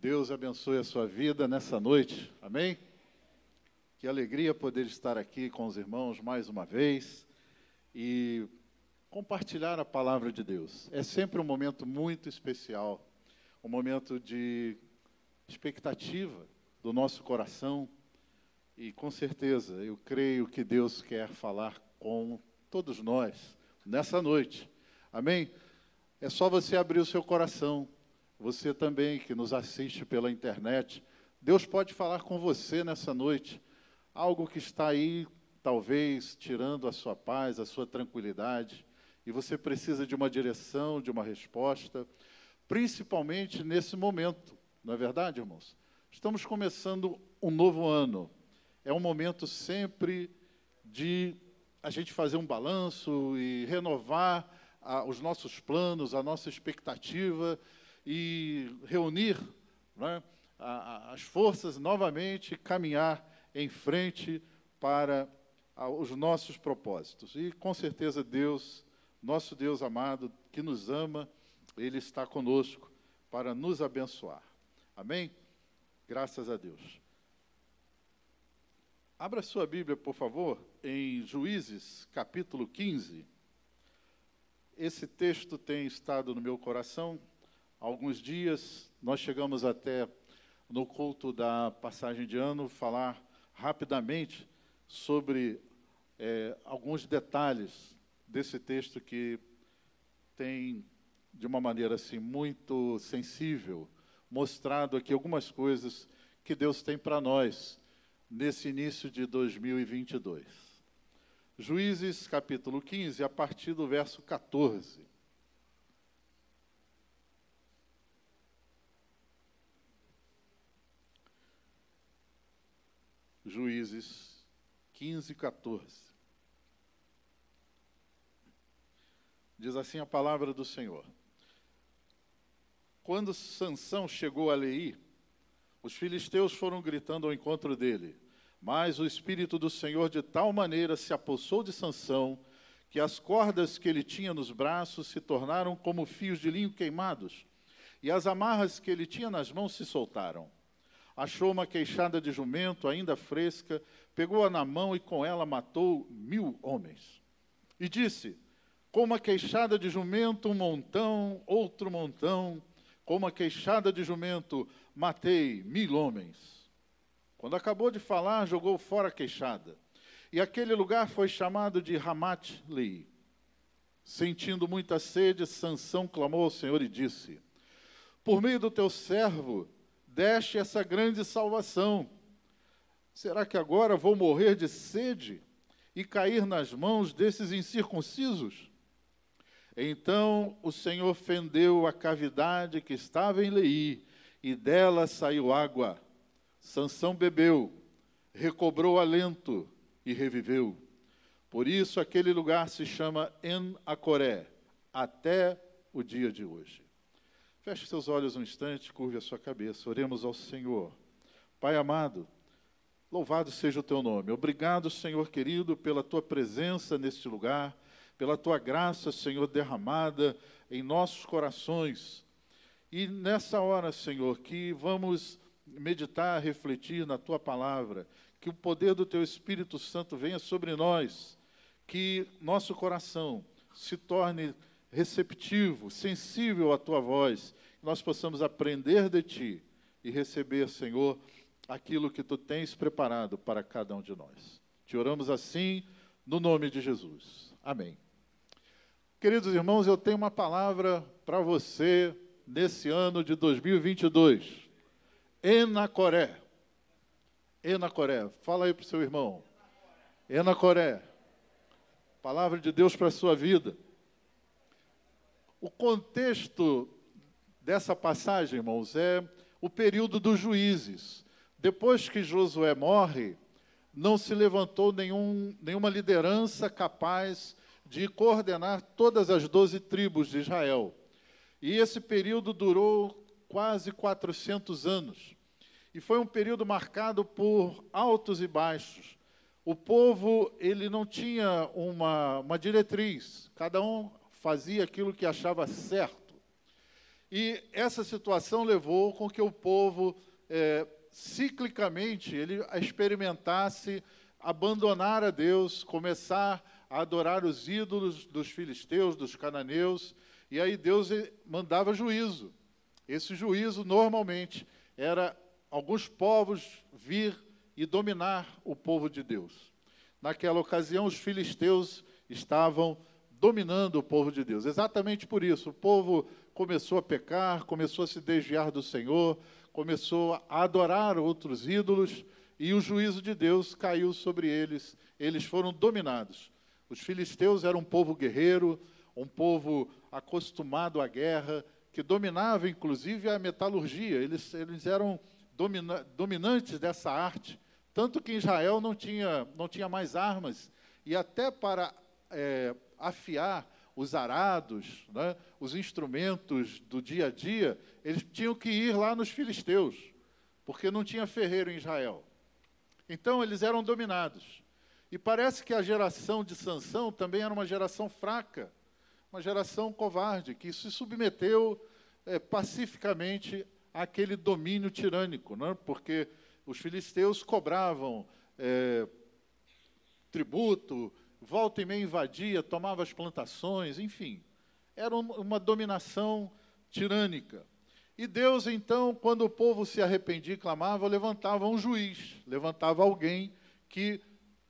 Deus abençoe a sua vida nessa noite. Amém? Que alegria poder estar aqui com os irmãos mais uma vez e compartilhar a palavra de Deus. É sempre um momento muito especial, um momento de expectativa do nosso coração e com certeza eu creio que Deus quer falar com todos nós nessa noite. Amém? É só você abrir o seu coração. Você também que nos assiste pela internet, Deus pode falar com você nessa noite. Algo que está aí, talvez, tirando a sua paz, a sua tranquilidade, e você precisa de uma direção, de uma resposta, principalmente nesse momento, não é verdade, irmãos? Estamos começando um novo ano. É um momento sempre de a gente fazer um balanço e renovar a, os nossos planos, a nossa expectativa e reunir né, as forças novamente, caminhar em frente para os nossos propósitos. E com certeza Deus, nosso Deus amado, que nos ama, Ele está conosco para nos abençoar. Amém? Graças a Deus. Abra sua Bíblia, por favor, em Juízes, capítulo 15. Esse texto tem estado no meu coração alguns dias. Nós chegamos até no culto da passagem de ano falar rapidamente sobre é, alguns detalhes desse texto que tem, de uma maneira assim muito sensível, mostrado aqui algumas coisas que Deus tem para nós nesse início de 2022. Juízes capítulo 15, a partir do verso 14. Juízes 15, 14. Diz assim a palavra do Senhor. Quando Sansão chegou a Leí, os filisteus foram gritando ao encontro dele mas o Espírito do Senhor de tal maneira se apossou de Sansão, que as cordas que ele tinha nos braços se tornaram como fios de linho queimados, e as amarras que ele tinha nas mãos se soltaram. Achou uma queixada de jumento ainda fresca, pegou-a na mão e com ela matou mil homens. E disse: Com uma queixada de jumento, um montão, outro montão, com uma queixada de jumento, matei mil homens. Quando acabou de falar, jogou fora a queixada. E aquele lugar foi chamado de Ramat-Lei. Sentindo muita sede, Sansão clamou ao Senhor e disse: Por meio do teu servo, deste essa grande salvação. Será que agora vou morrer de sede e cair nas mãos desses incircuncisos? Então o Senhor fendeu a cavidade que estava em Lei, e dela saiu água Sansão bebeu, recobrou alento e reviveu. Por isso aquele lugar se chama En-Acoré, até o dia de hoje. Feche seus olhos um instante, curve a sua cabeça. Oremos ao Senhor. Pai amado, louvado seja o teu nome. Obrigado, Senhor querido, pela tua presença neste lugar, pela tua graça, Senhor, derramada em nossos corações. E nessa hora, Senhor, que vamos meditar, refletir na tua palavra, que o poder do teu Espírito Santo venha sobre nós, que nosso coração se torne receptivo, sensível à tua voz, que nós possamos aprender de ti e receber, Senhor, aquilo que tu tens preparado para cada um de nós. Te oramos assim, no nome de Jesus. Amém. Queridos irmãos, eu tenho uma palavra para você nesse ano de 2022. Enacoré. Enacoré. Fala aí para o seu irmão. Enacoré. Palavra de Deus para a sua vida. O contexto dessa passagem, irmãos, é o período dos juízes. Depois que Josué morre, não se levantou nenhum, nenhuma liderança capaz de coordenar todas as doze tribos de Israel. E esse período durou quase 400 anos. E foi um período marcado por altos e baixos. O povo, ele não tinha uma, uma diretriz, cada um fazia aquilo que achava certo. E essa situação levou com que o povo, é, ciclicamente, ele experimentasse abandonar a Deus, começar a adorar os ídolos dos filisteus, dos cananeus, e aí Deus mandava juízo. Esse juízo, normalmente, era alguns povos vir e dominar o povo de Deus. Naquela ocasião, os filisteus estavam dominando o povo de Deus. Exatamente por isso, o povo começou a pecar, começou a se desviar do Senhor, começou a adorar outros ídolos e o juízo de Deus caiu sobre eles. Eles foram dominados. Os filisteus eram um povo guerreiro, um povo acostumado à guerra, que dominava inclusive a metalurgia. Eles, eles eram domina, dominantes dessa arte, tanto que Israel não tinha, não tinha mais armas. E até para é, afiar os arados, né, os instrumentos do dia a dia, eles tinham que ir lá nos filisteus, porque não tinha ferreiro em Israel. Então eles eram dominados. E parece que a geração de Sansão também era uma geração fraca, uma geração covarde, que se submeteu é, pacificamente àquele domínio tirânico, né? porque os filisteus cobravam é, tributo, volta e meia invadia, tomava as plantações, enfim, era uma dominação tirânica. E Deus, então, quando o povo se arrependia e clamava, levantava um juiz, levantava alguém que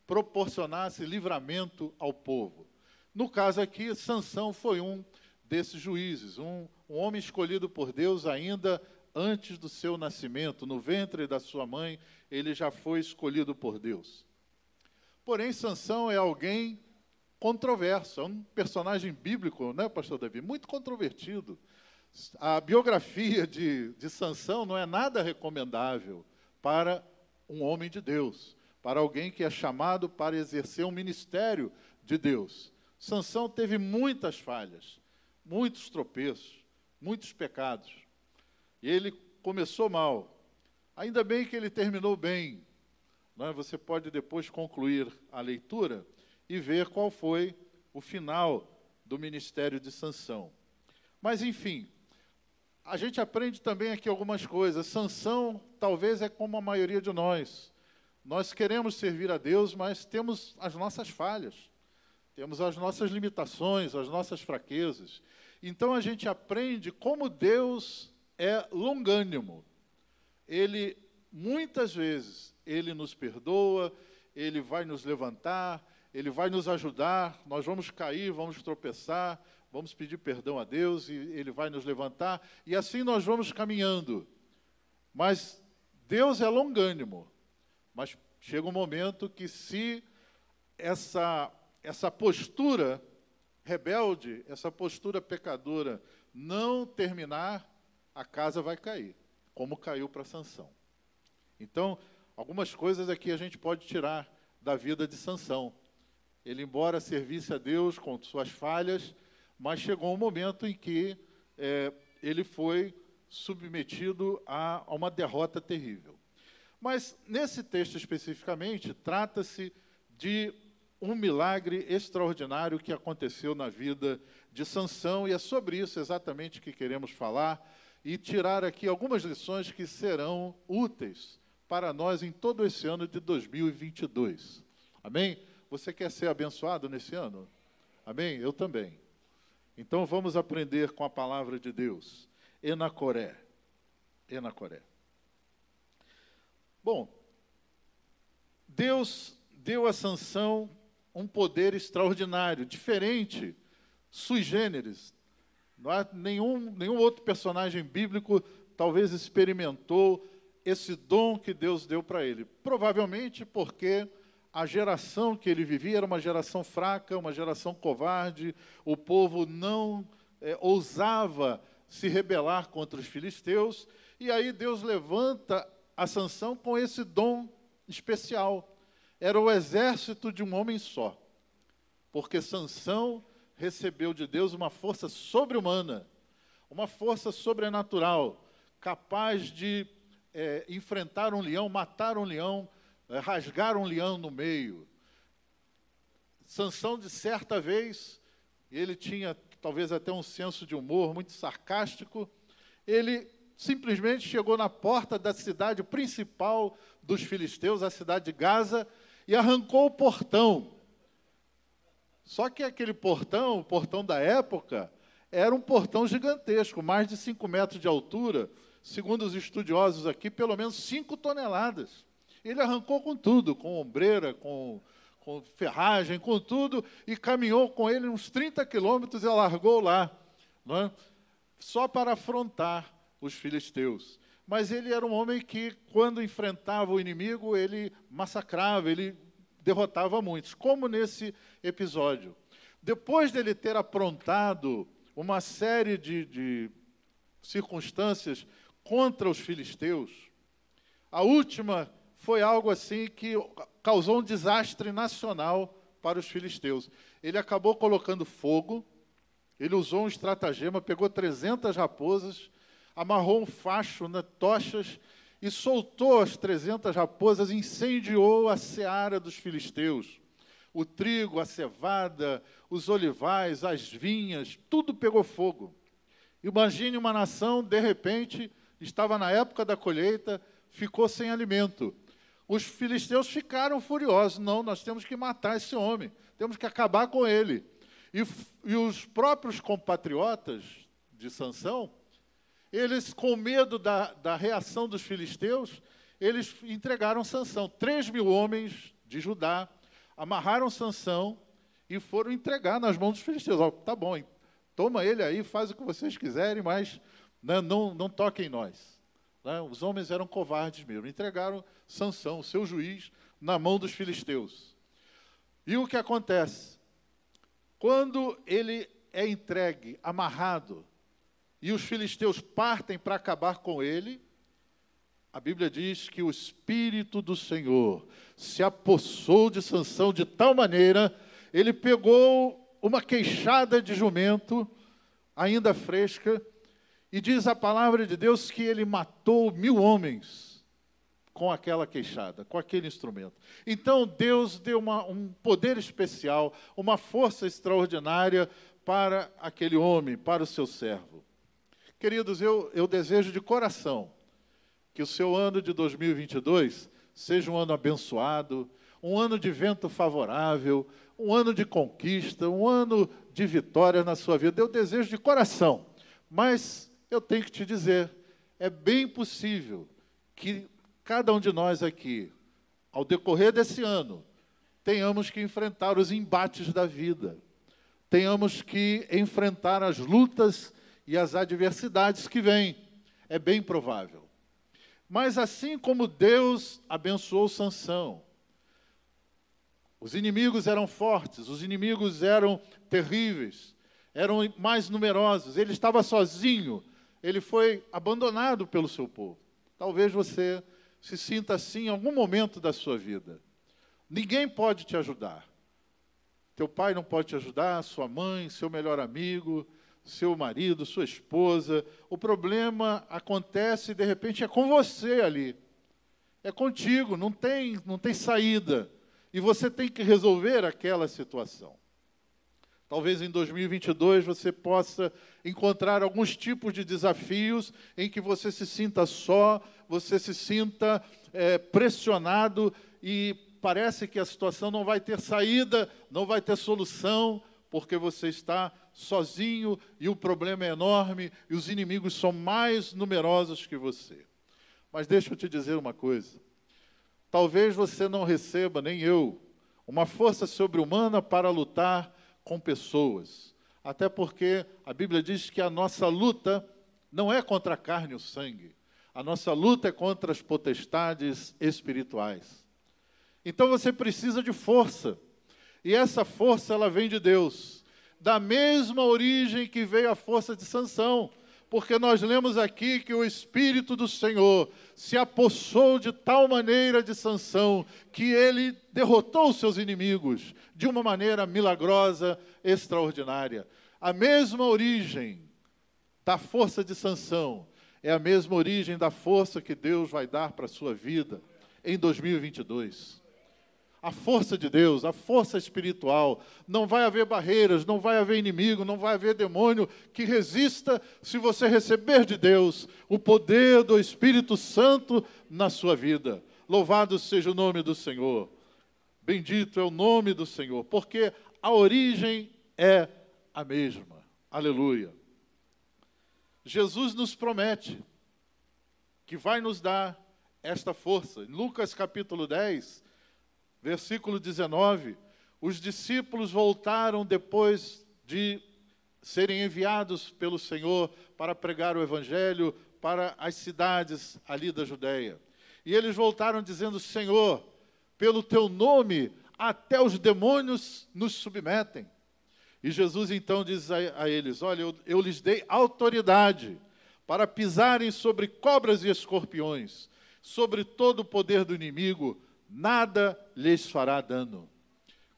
proporcionasse livramento ao povo. No caso aqui, Sansão foi um desses juízes, um, um homem escolhido por Deus ainda antes do seu nascimento, no ventre da sua mãe, ele já foi escolhido por Deus. Porém, Sansão é alguém controverso, é um personagem bíblico, né, pastor Davi? Muito controvertido. A biografia de, de Sansão não é nada recomendável para um homem de Deus para alguém que é chamado para exercer um ministério de Deus. Sansão teve muitas falhas, muitos tropeços, muitos pecados. E ele começou mal. Ainda bem que ele terminou bem. Né? Você pode depois concluir a leitura e ver qual foi o final do ministério de Sansão. Mas enfim, a gente aprende também aqui algumas coisas. Sansão talvez é como a maioria de nós. Nós queremos servir a Deus, mas temos as nossas falhas, temos as nossas limitações, as nossas fraquezas. Então a gente aprende como Deus é longânimo. Ele, muitas vezes, ele nos perdoa, ele vai nos levantar, ele vai nos ajudar, nós vamos cair, vamos tropeçar, vamos pedir perdão a Deus e ele vai nos levantar, e assim nós vamos caminhando. Mas Deus é longânimo. Mas chega um momento que, se essa, essa postura rebelde, essa postura pecadora não terminar, a casa vai cair, como caiu para Sansão. Então, algumas coisas aqui a gente pode tirar da vida de Sansão. Ele, embora servisse a Deus com suas falhas, mas chegou um momento em que é, ele foi submetido a, a uma derrota terrível. Mas, nesse texto especificamente, trata-se de um milagre extraordinário que aconteceu na vida de Sansão, e é sobre isso exatamente que queremos falar e tirar aqui algumas lições que serão úteis para nós em todo esse ano de 2022. Amém? Você quer ser abençoado nesse ano? Amém? Eu também. Então vamos aprender com a palavra de Deus. Enacoré. Enacoré. Bom, Deus deu a Sansão um poder extraordinário, diferente, sui generis. Não há nenhum, nenhum outro personagem bíblico talvez experimentou esse dom que Deus deu para ele. Provavelmente porque a geração que ele vivia era uma geração fraca, uma geração covarde, o povo não é, ousava se rebelar contra os filisteus, e aí Deus levanta a Sansão com esse dom especial. Era o exército de um homem só. Porque Sansão recebeu de Deus uma força sobre-humana, uma força sobrenatural, capaz de é, enfrentar um leão, matar um leão, é, rasgar um leão no meio. Sansão, de certa vez, ele tinha talvez até um senso de humor muito sarcástico, ele simplesmente chegou na porta da cidade principal dos filisteus, a cidade de Gaza, e arrancou o portão. Só que aquele portão, o portão da época, era um portão gigantesco, mais de 5 metros de altura, segundo os estudiosos aqui, pelo menos 5 toneladas. Ele arrancou com tudo, com ombreira, com, com ferragem, com tudo, e caminhou com ele uns 30 quilômetros e largou lá, é? só para afrontar os filisteus. Mas ele era um homem que, quando enfrentava o inimigo, ele massacrava, ele derrotava muitos, como nesse episódio. Depois dele ter aprontado uma série de, de circunstâncias contra os filisteus, a última foi algo assim que causou um desastre nacional para os filisteus. Ele acabou colocando fogo, ele usou um estratagema, pegou 300 raposas, amarrou um facho nas tochas e soltou as 300 raposas, incendiou a seara dos filisteus. O trigo, a cevada, os olivais, as vinhas, tudo pegou fogo. Imagine uma nação, de repente, estava na época da colheita, ficou sem alimento. Os filisteus ficaram furiosos. Não, nós temos que matar esse homem, temos que acabar com ele. E, e os próprios compatriotas de Sansão eles, com medo da, da reação dos filisteus, eles entregaram Sansão. Três mil homens de Judá amarraram Sansão e foram entregar nas mãos dos filisteus. Oh, tá bom, toma ele aí, faz o que vocês quiserem, mas né, não, não toquem em nós. Né? Os homens eram covardes mesmo. Entregaram Sansão, seu juiz, na mão dos filisteus. E o que acontece? Quando ele é entregue, amarrado, e os filisteus partem para acabar com ele, a Bíblia diz que o Espírito do Senhor se apossou de Sansão de tal maneira, ele pegou uma queixada de jumento, ainda fresca, e diz a palavra de Deus que ele matou mil homens com aquela queixada, com aquele instrumento. Então Deus deu uma, um poder especial, uma força extraordinária para aquele homem, para o seu servo. Queridos, eu, eu desejo de coração que o seu ano de 2022 seja um ano abençoado, um ano de vento favorável, um ano de conquista, um ano de vitória na sua vida. Eu desejo de coração, mas eu tenho que te dizer, é bem possível que cada um de nós aqui, ao decorrer desse ano, tenhamos que enfrentar os embates da vida, tenhamos que enfrentar as lutas e as adversidades que vêm. É bem provável. Mas assim como Deus abençoou Sansão, os inimigos eram fortes, os inimigos eram terríveis, eram mais numerosos, ele estava sozinho, ele foi abandonado pelo seu povo. Talvez você se sinta assim em algum momento da sua vida. Ninguém pode te ajudar. Teu pai não pode te ajudar, sua mãe, seu melhor amigo, seu marido, sua esposa. O problema acontece de repente é com você ali. É contigo, não tem, não tem saída. E você tem que resolver aquela situação. Talvez em 2022 você possa encontrar alguns tipos de desafios em que você se sinta só, você se sinta é, pressionado e parece que a situação não vai ter saída, não vai ter solução, porque você está sozinho e o problema é enorme e os inimigos são mais numerosos que você. Mas deixa eu te dizer uma coisa. Talvez você não receba, nem eu, uma força sobre-humana para lutar com pessoas. Até porque a Bíblia diz que a nossa luta não é contra a carne e o sangue. A nossa luta é contra as potestades espirituais. Então você precisa de força. E essa força ela vem de Deus da mesma origem que veio a força de Sansão, porque nós lemos aqui que o espírito do Senhor se apossou de tal maneira de Sansão que ele derrotou seus inimigos de uma maneira milagrosa, extraordinária. A mesma origem da força de Sansão é a mesma origem da força que Deus vai dar para a sua vida em 2022. A força de Deus, a força espiritual. Não vai haver barreiras, não vai haver inimigo, não vai haver demônio que resista se você receber de Deus o poder do Espírito Santo na sua vida. Louvado seja o nome do Senhor. Bendito é o nome do Senhor, porque a origem é a mesma. Aleluia. Jesus nos promete que vai nos dar esta força. Em Lucas capítulo 10, versículo 19, os discípulos voltaram depois de serem enviados pelo Senhor para pregar o evangelho para as cidades ali da Judéia. E eles voltaram dizendo: Senhor, pelo teu nome, até os demônios nos submetem. E Jesus então diz a, a eles: Olha, eu, eu lhes dei autoridade para pisarem sobre cobras e escorpiões, sobre todo o poder do inimigo, nada lhes fará dano.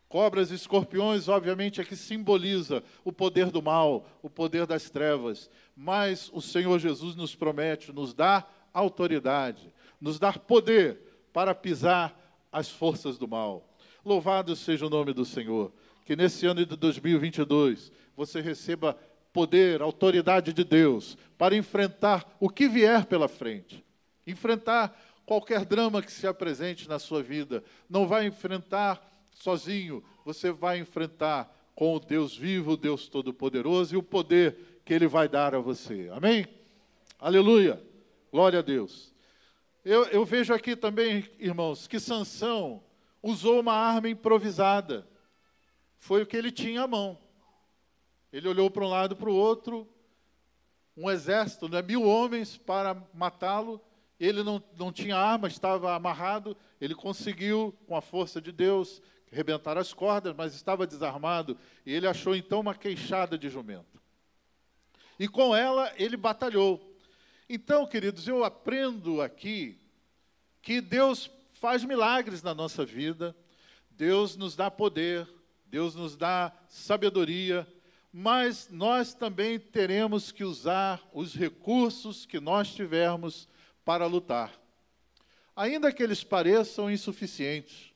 Cobras e escorpiões, obviamente, é que simboliza o poder do mal, o poder das trevas. Mas o Senhor Jesus nos promete, nos dá autoridade, nos dar poder para pisar as forças do mal. Louvado seja o nome do Senhor. Que nesse ano de 2022 você receba poder, autoridade de Deus para enfrentar o que vier pela frente. Enfrentar qualquer drama que se apresente na sua vida. Não vai enfrentar sozinho, você vai enfrentar com o Deus vivo, o Deus Todo-Poderoso e o poder que Ele vai dar a você. Amém? Aleluia! Glória a Deus. Eu, eu vejo aqui também, irmãos, que Sansão usou uma arma improvisada. Foi o que ele tinha à mão. Ele olhou para um lado para o outro, um exército, né, mil homens para matá-lo. Ele não, não tinha arma, estava amarrado. Ele conseguiu, com a força de Deus, rebentar as cordas, mas estava desarmado. E ele achou então uma queixada de jumento. E com ela ele batalhou. Então, queridos, eu aprendo aqui que Deus faz milagres na nossa vida, Deus nos dá poder, Deus nos dá sabedoria, mas nós também teremos que usar os recursos que nós tivermos para lutar. Ainda que eles pareçam insuficientes,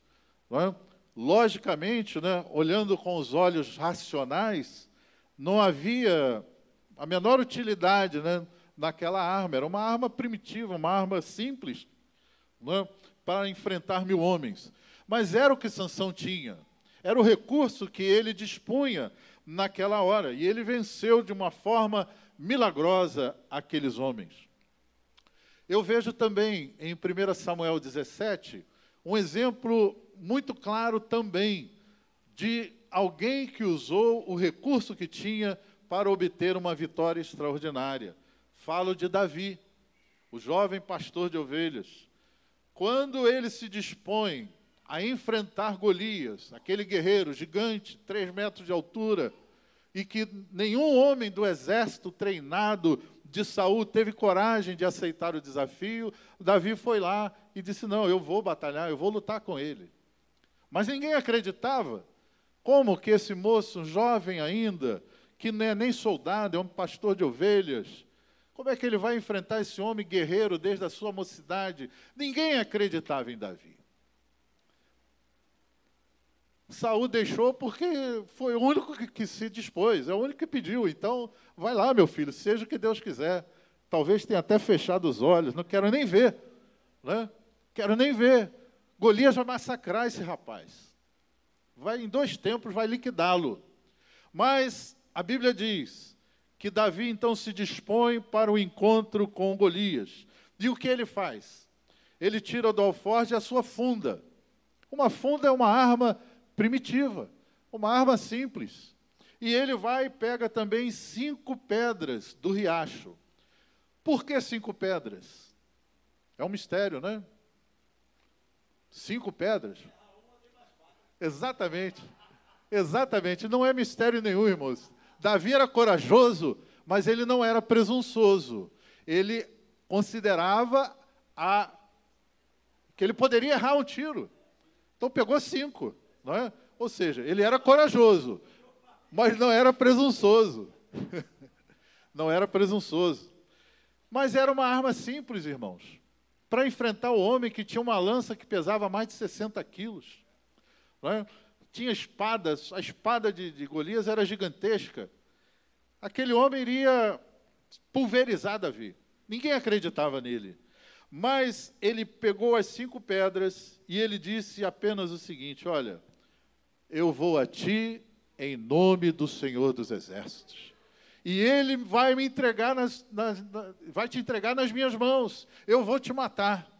é? logicamente, né, olhando com os olhos racionais, não havia a menor utilidade né, naquela arma. Era uma arma primitiva, uma arma simples é? para enfrentar mil homens. Mas era o que Sansão tinha. Era o recurso que ele dispunha naquela hora. E ele venceu de uma forma milagrosa aqueles homens. Eu vejo também em 1 Samuel 17 um exemplo muito claro também de alguém que usou o recurso que tinha para obter uma vitória extraordinária. Falo de Davi, o jovem pastor de ovelhas. Quando ele se dispõe a enfrentar Golias, aquele guerreiro gigante, três metros de altura, e que nenhum homem do exército treinado de Saul teve coragem de aceitar o desafio, Davi foi lá e disse: Não, eu vou batalhar, eu vou lutar com ele. Mas ninguém acreditava. Como que esse moço, jovem ainda, que não é nem soldado, é um pastor de ovelhas, como é que ele vai enfrentar esse homem guerreiro desde a sua mocidade? Ninguém acreditava em Davi. Saul deixou porque foi o único que, que, se dispôs, é o único que pediu. Então, vai lá, meu filho, seja o que Deus quiser. Talvez tenha até fechado os olhos, não quero nem ver. Né? Quero nem ver. Golias vai massacrar esse rapaz. Vai em dois tempos, vai liquidá-lo. Mas a Bíblia diz que Davi então se dispõe para o encontro com Golias. E o que ele faz? Ele tira do alforje a sua funda. Uma funda é uma arma primitiva, uma arma simples. E ele vai e pega também cinco pedras do riacho. Por que cinco pedras? É um mistério, né? Cinco pedras. Exatamente. Exatamente. Não é mistério nenhum, irmãos. Davi era corajoso, mas ele não era presunçoso. Ele considerava a, que ele poderia errar um tiro. Então pegou cinco. Não é? Ou seja, ele era corajoso, mas não era presunçoso. não era presunçoso. Mas era uma arma simples, irmãos, para enfrentar o homem que tinha uma lança que pesava mais de 60 quilos. é? tinha espadas, a espada de, de Golias era gigantesca. Aquele homem iria pulverizar Davi. Ninguém acreditava nele. Mas ele pegou as cinco pedras e ele disse apenas o seguinte: Olha, eu vou a ti em nome do Senhor dos Exércitos. E ele vai me entregar nas, nas, vai te entregar nas minhas mãos. Eu vou te matar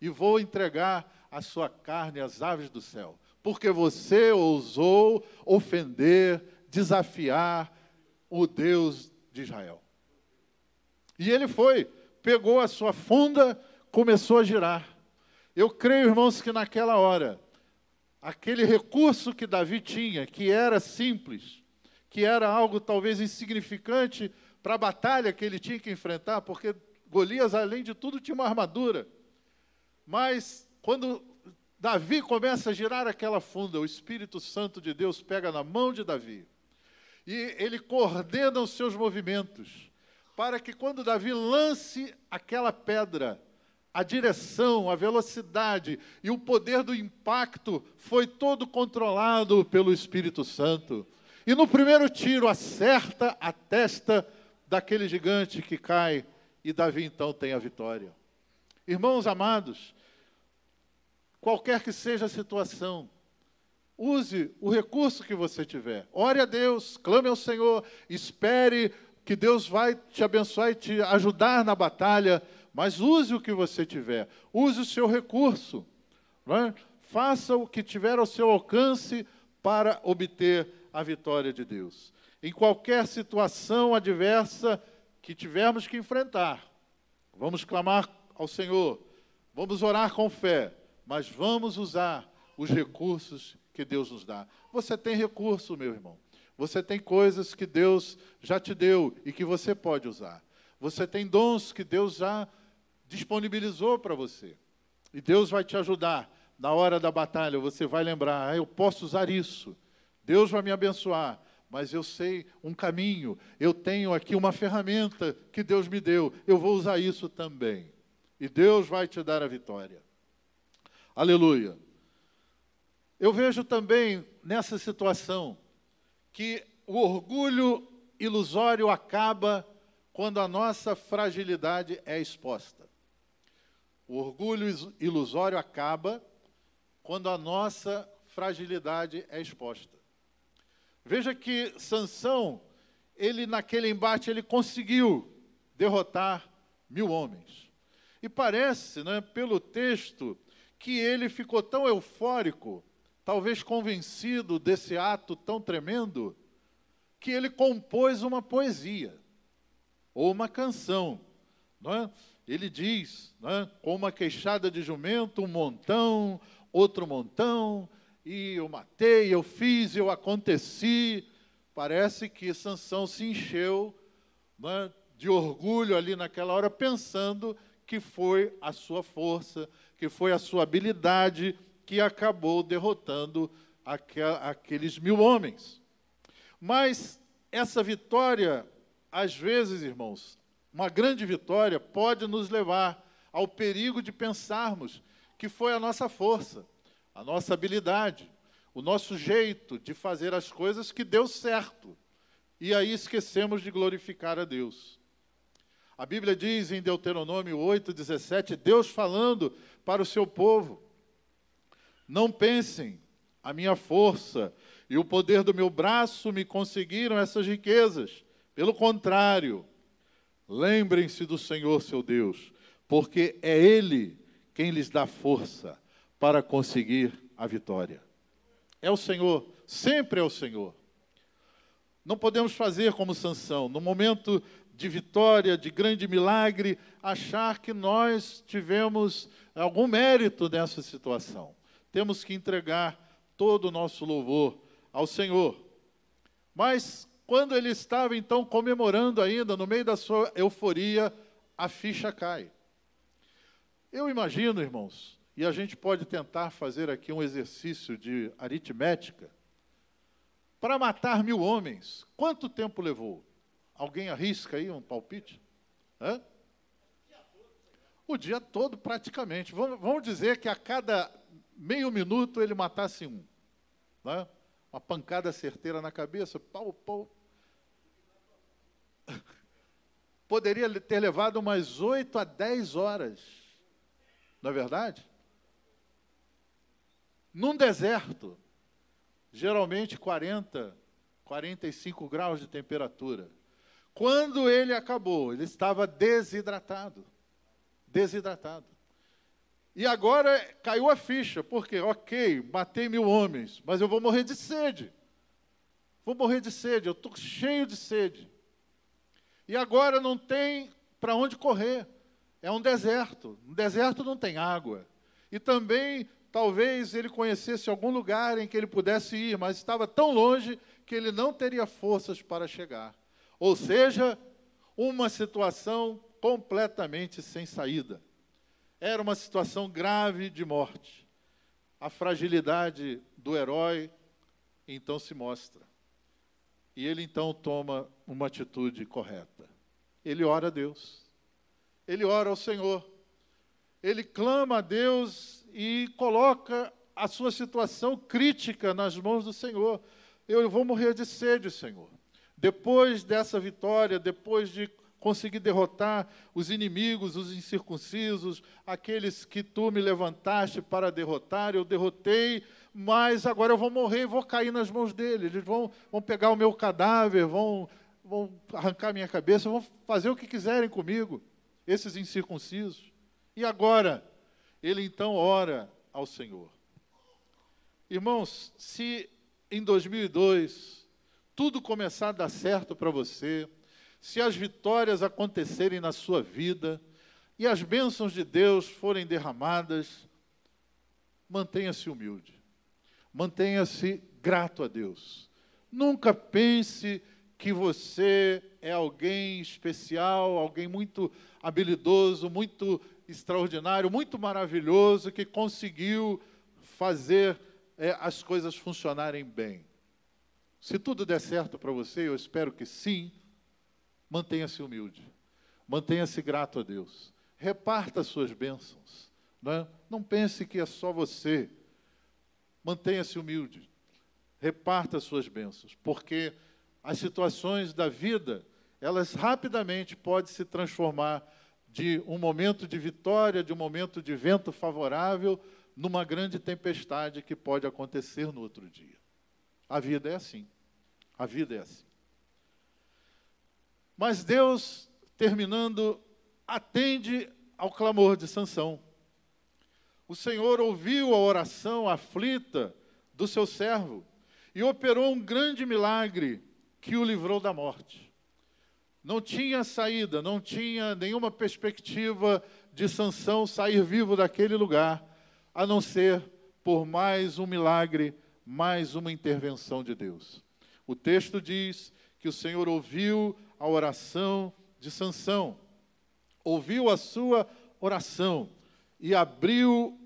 e vou entregar a sua carne às aves do céu, porque você ousou ofender, desafiar o Deus de Israel. E ele foi, pegou a sua funda, começou a girar. Eu creio, irmãos, que naquela hora aquele recurso que Davi tinha, que era simples, que era algo talvez insignificante para a batalha que ele tinha que enfrentar, porque Golias, além de tudo, tinha uma armadura. Mas quando Davi começa a girar aquela funda, o Espírito Santo de Deus pega na mão de Davi e ele coordena os seus movimentos para que quando Davi lance aquela pedra, a direção, a velocidade e o poder do impacto foi todo controlado pelo Espírito Santo. E no primeiro tiro acerta a testa daquele gigante que cai e Davi então tem a vitória. Irmãos amados, qualquer que seja a situação, use o recurso que você tiver. Ore a Deus, clame ao Senhor, espere que Deus vai te abençoar e te ajudar na batalha mas use o que você tiver, use o seu recurso, é? faça o que tiver ao seu alcance para obter a vitória de Deus. Em qualquer situação adversa que tivermos que enfrentar, vamos clamar ao Senhor, vamos orar com fé, mas vamos usar os recursos que Deus nos dá. Você tem recurso, meu irmão. Você tem coisas que Deus já te deu e que você pode usar. Você tem dons que Deus já disponibilizou para você. E Deus vai te ajudar. Na hora da batalha, você vai lembrar: ah, eu posso usar isso. Deus vai me abençoar. Mas eu sei um caminho, eu tenho aqui uma ferramenta que Deus me deu, eu vou usar isso também. E Deus vai te dar a vitória. Aleluia. Eu vejo também nessa situação que o orgulho ilusório acaba quando a nossa fragilidade é exposta. O orgulho ilusório acaba quando a nossa fragilidade é exposta. Veja que Sansão, ele naquele embate ele conseguiu derrotar mil homens. E parece, né, pelo texto, que ele ficou tão eufórico, talvez convencido desse ato tão tremendo, que ele compôs uma poesia ou uma canção. Não é? Ele diz, né, com uma queixada de jumento, um montão, outro montão, e eu matei, eu fiz, eu aconteci. Parece que Sansão se encheu né, de orgulho ali naquela hora, pensando que foi a sua força, que foi a sua habilidade que acabou derrotando aqueles mil homens. Mas essa vitória, às vezes, irmãos, uma grande vitória pode nos levar ao perigo de pensarmos que foi a nossa força, a nossa habilidade, o nosso jeito de fazer as coisas que deu certo. E aí esquecemos de glorificar a Deus. A Bíblia diz em Deuteronômio 8:17, Deus falando para o seu povo: Não pensem, a minha força e o poder do meu braço me conseguiram essas riquezas. Pelo contrário, Lembrem-se do Senhor seu Deus, porque é Ele quem lhes dá força para conseguir a vitória. É o Senhor, sempre é o Senhor. Não podemos fazer como Sansão, no momento de vitória, de grande milagre, achar que nós tivemos algum mérito nessa situação. Temos que entregar todo o nosso louvor ao Senhor. Mas quando ele estava então comemorando ainda, no meio da sua euforia, a ficha cai. Eu imagino, irmãos, e a gente pode tentar fazer aqui um exercício de aritmética. Para matar mil homens, quanto tempo levou? Alguém arrisca aí um palpite? Hã? O dia todo, praticamente. Vamos dizer que a cada meio minuto ele matasse um. né? uma pancada certeira na cabeça, pau, pau. Poderia ter levado umas 8 a 10 horas, não é verdade? Num deserto, geralmente 40, 45 graus de temperatura. Quando ele acabou, ele estava desidratado. Desidratado. E agora caiu a ficha, porque, ok, matei mil homens, mas eu vou morrer de sede. Vou morrer de sede, eu estou cheio de sede. E agora não tem para onde correr. É um deserto. Um deserto não tem água. E também, talvez ele conhecesse algum lugar em que ele pudesse ir, mas estava tão longe que ele não teria forças para chegar. Ou seja, uma situação completamente sem saída. Era uma situação grave de morte. A fragilidade do herói então se mostra. E ele então toma uma atitude correta. Ele ora a Deus. Ele ora ao Senhor. Ele clama a Deus e coloca a sua situação crítica nas mãos do Senhor. Eu vou morrer de sede, Senhor. Depois dessa vitória, depois de conseguir derrotar os inimigos, os incircuncisos, aqueles que tu me levantaste para derrotar, eu derrotei, mas agora eu vou morrer e vou cair nas mãos deles. Eles vão, vão pegar o meu cadáver, vão, vão arrancar minha cabeça, vão fazer o que quiserem comigo, esses incircuncisos. E agora? Ele então ora ao Senhor. Irmãos, se em 2002 tudo começar a dar certo para você, se as vitórias acontecerem na sua vida e as bênçãos de Deus forem derramadas, mantenha-se humilde, mantenha-se grato a Deus. Nunca pense que você é alguém especial, alguém muito habilidoso, muito extraordinário, muito maravilhoso, que conseguiu fazer é, as coisas funcionarem bem. Se tudo der certo para você, eu espero que sim, mantenha-se humilde, mantenha-se grato a Deus, reparta as suas bênçãos, não, é? não pense que é só você, mantenha-se humilde, reparta as suas bênçãos, porque as situações da vida, elas rapidamente podem se transformar de um momento de vitória, de um momento de vento favorável, numa grande tempestade que pode acontecer no outro dia. A vida é assim. A vida é assim. Mas Deus, terminando, atende ao clamor de Sansão. O Senhor ouviu a oração aflita do seu servo e operou um grande milagre que o livrou da morte. Não tinha saída, não tinha nenhuma perspectiva de Sansão sair vivo daquele lugar, a não ser por mais um milagre mais uma intervenção de Deus. O texto diz que o Senhor ouviu a oração de Sansão, ouviu a sua oração e abriu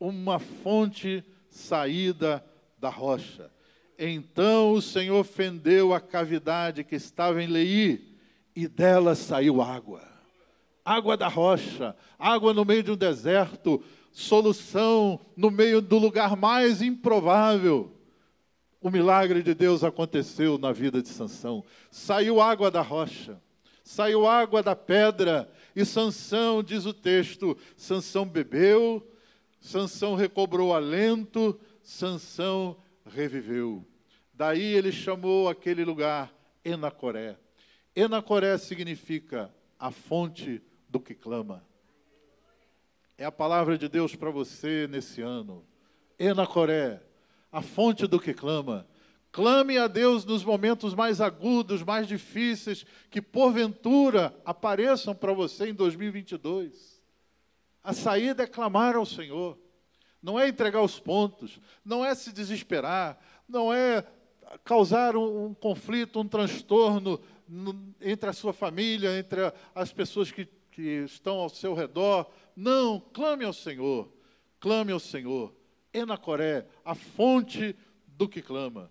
uma fonte saída da rocha. Então o Senhor fendeu a cavidade que estava em Leí e dela saiu água. Água da rocha, água no meio de um deserto, solução no meio do lugar mais improvável. O milagre de Deus aconteceu na vida de Sansão. Saiu água da rocha, saiu água da pedra, e Sansão, diz o texto, Sansão bebeu, Sansão recobrou alento, Sansão reviveu. Daí ele chamou aquele lugar Enacoré. Enacoré significa a fonte do que clama. É a palavra de Deus para você nesse ano. Enacoré, a fonte do que clama. Clame a Deus nos momentos mais agudos, mais difíceis, que porventura apareçam para você em 2022. A saída é clamar ao Senhor, não é entregar os pontos, não é se desesperar, não é causar um, conflito, um transtorno no, entre a sua família, entre a, as pessoas que, que estão ao seu redor, não, clame ao Senhor. Clame ao Senhor. Enacoré, a fonte do que clama.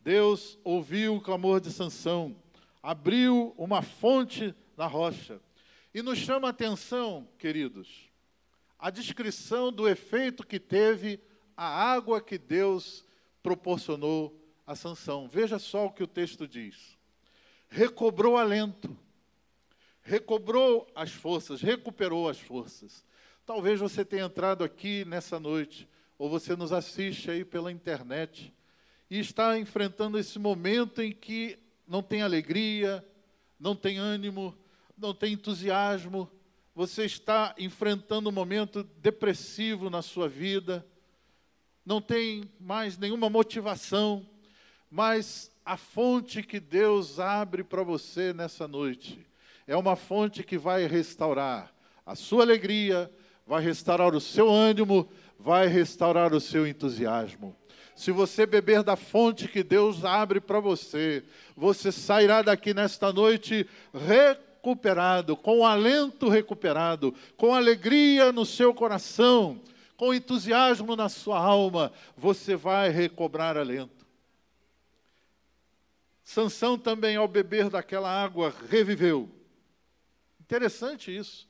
Deus ouviu o clamor de Sansão, abriu uma fonte na rocha. E nos chama a atenção, queridos, a descrição do efeito que teve a água que Deus proporcionou a sanção. Veja só o que o texto diz. Recobrou alento, recobrou as forças, recuperou as forças. Talvez você tenha entrado aqui nessa noite, ou você nos assiste aí pela internet, e está enfrentando esse momento em que não tem alegria, não tem ânimo, não tem entusiasmo, você está enfrentando um momento depressivo na sua vida, não tem mais nenhuma motivação, mas a fonte que Deus abre para você nessa noite é uma fonte que vai restaurar a sua alegria, vai restaurar o seu ânimo, vai restaurar o seu entusiasmo. Se você beber da fonte que Deus abre para você, você sairá daqui nesta noite recuperado, com alento recuperado, com alegria no seu coração, com entusiasmo na sua alma, você vai recobrar alento. Sansão também, ao beber daquela água, reviveu. Interessante isso.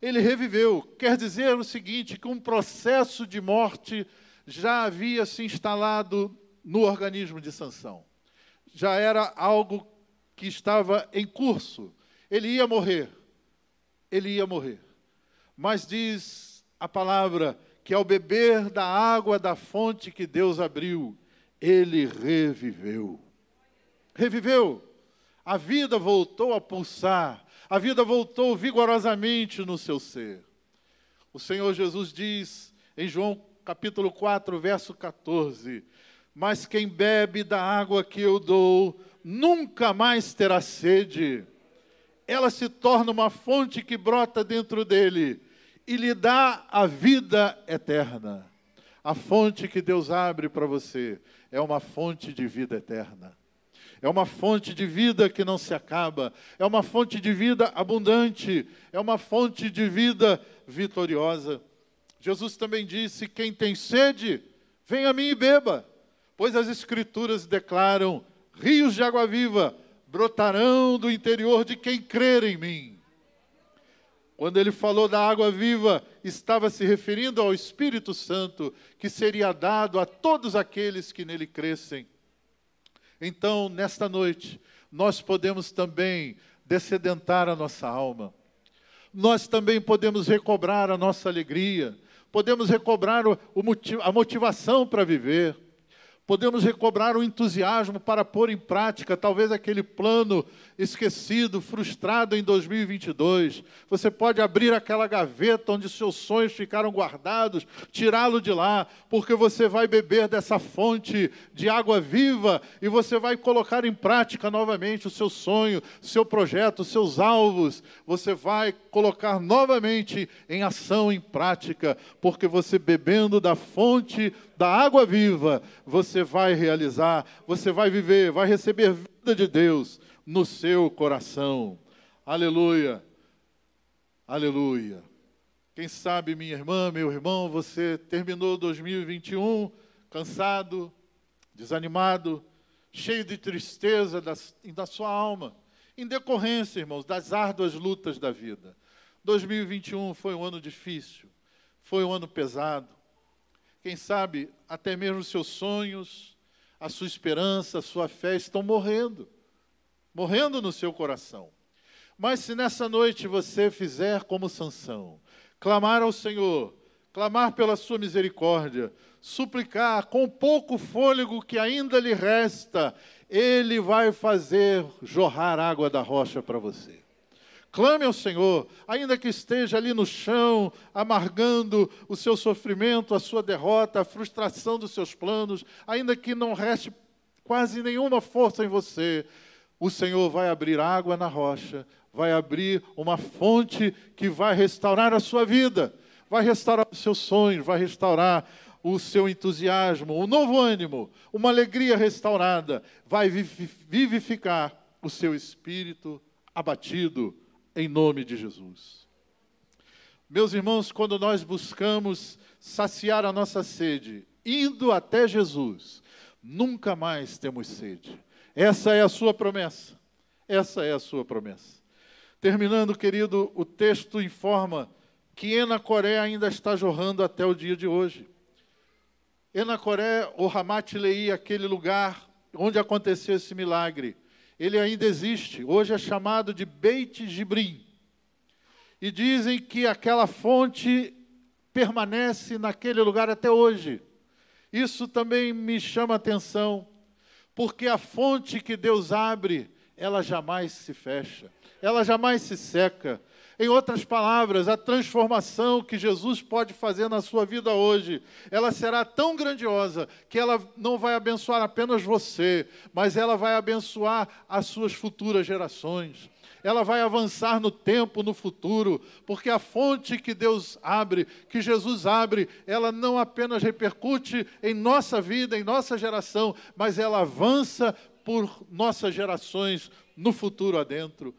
Ele reviveu. Quer dizer o seguinte: que um processo de morte já havia se instalado no organismo de Sansão. Já era algo que estava em curso. Ele ia morrer. Ele ia morrer. Mas diz a palavra que ao beber da água da fonte que Deus abriu, ele reviveu. Reviveu. A vida voltou a pulsar. A vida voltou vigorosamente no seu ser. O Senhor Jesus diz em João capítulo 4, verso 14: Mas quem bebe da água que eu dou, nunca mais terá sede. Ela se torna uma fonte que brota dentro dele e lhe dá a vida eterna. A fonte que Deus abre para você é uma fonte de vida eterna. É uma fonte de vida que não se acaba, é uma fonte de vida abundante, é uma fonte de vida vitoriosa. Jesus também disse: Quem tem sede, venha a mim e beba, pois as Escrituras declaram: rios de água viva brotarão do interior de quem crer em mim. Quando ele falou da água viva, estava se referindo ao Espírito Santo, que seria dado a todos aqueles que nele crescem. Então, nesta noite, nós podemos também descedentar a nossa alma. Nós também podemos recobrar a nossa alegria podemos recobrar o, o a motivação para viver podemos recobrar o entusiasmo para pôr em prática talvez aquele plano esquecido, frustrado em 2022. Você pode abrir aquela gaveta onde seus sonhos ficaram guardados, tirá-lo de lá, porque você vai beber dessa fonte de água viva e você vai colocar em prática novamente o seu sonho, seu projeto, seus alvos. Você vai colocar novamente em ação, em prática, porque você bebendo da fonte da água viva, você vai realizar, você vai viver, vai receber vida de Deus no seu coração. Aleluia. Aleluia. Quem sabe, minha irmã, meu irmão, você terminou 2021 cansado, desanimado, cheio de tristeza da, da sua alma, em decorrência, irmãos, das árduas lutas da vida. 2021 foi um ano difícil, foi um ano pesado, quem sabe até mesmo seus sonhos, a sua esperança, a sua fé estão morrendo, morrendo no seu coração. Mas se nessa noite você fizer como Sansão, clamar ao Senhor, clamar pela sua misericórdia, suplicar com pouco fôlego que ainda lhe resta, ele vai fazer jorrar água da rocha para você. Clame ao Senhor, ainda que esteja ali no chão, amargando o seu sofrimento, a sua derrota, a frustração dos seus planos, ainda que não reste quase nenhuma força em você, o Senhor vai abrir água na rocha, vai abrir uma fonte que vai restaurar a sua vida, vai restaurar os seus sonhos, vai restaurar o seu entusiasmo, um novo ânimo, uma alegria restaurada, vai vivificar o seu espírito abatido em nome de Jesus. Meus irmãos, quando nós buscamos saciar a nossa sede, indo até Jesus, nunca mais temos sede. Essa é a sua promessa. Essa é a sua promessa. Terminando, querido, o texto informa que Ena Coreia ainda está jorrando até o dia de hoje. Enacoré, ou Ramat Lei, aquele lugar onde aconteceu esse milagre, ele ainda existe. Hoje é chamado de Beit Gibrim. E dizem que aquela fonte permanece naquele lugar até hoje. Isso também me chama atenção, porque a fonte que Deus abre, ela jamais se fecha, ela jamais se seca. Em outras palavras, a transformação que Jesus pode fazer na sua vida hoje, ela será tão grandiosa que ela não vai abençoar apenas você, mas ela vai abençoar as suas futuras gerações ela vai avançar no tempo, no futuro, porque a fonte que Deus abre, que Jesus abre, ela não apenas repercute em nossa vida, em nossa geração, mas ela avança por nossas gerações no futuro adentro.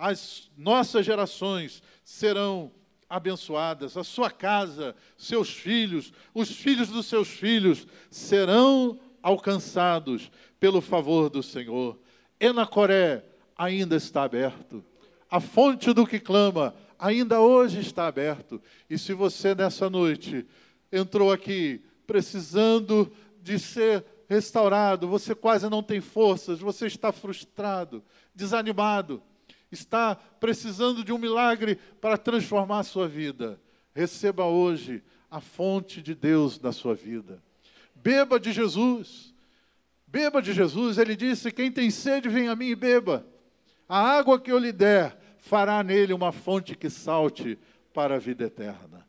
As nossas gerações serão abençoadas, a sua casa, seus filhos, os filhos dos seus filhos serão alcançados pelo favor do Senhor. Enacoré, ainda está aberto. A fonte do que clama ainda hoje está aberto. E se você nessa noite entrou aqui precisando de ser restaurado, você quase não tem forças, você está frustrado, desanimado, está precisando de um milagre para transformar a sua vida. Receba hoje a fonte de Deus na sua vida. Beba de Jesus. Beba de Jesus. Ele disse: Quem tem sede, vem a mim e beba. A água que eu lhe der fará nele uma fonte que salte para a vida eterna.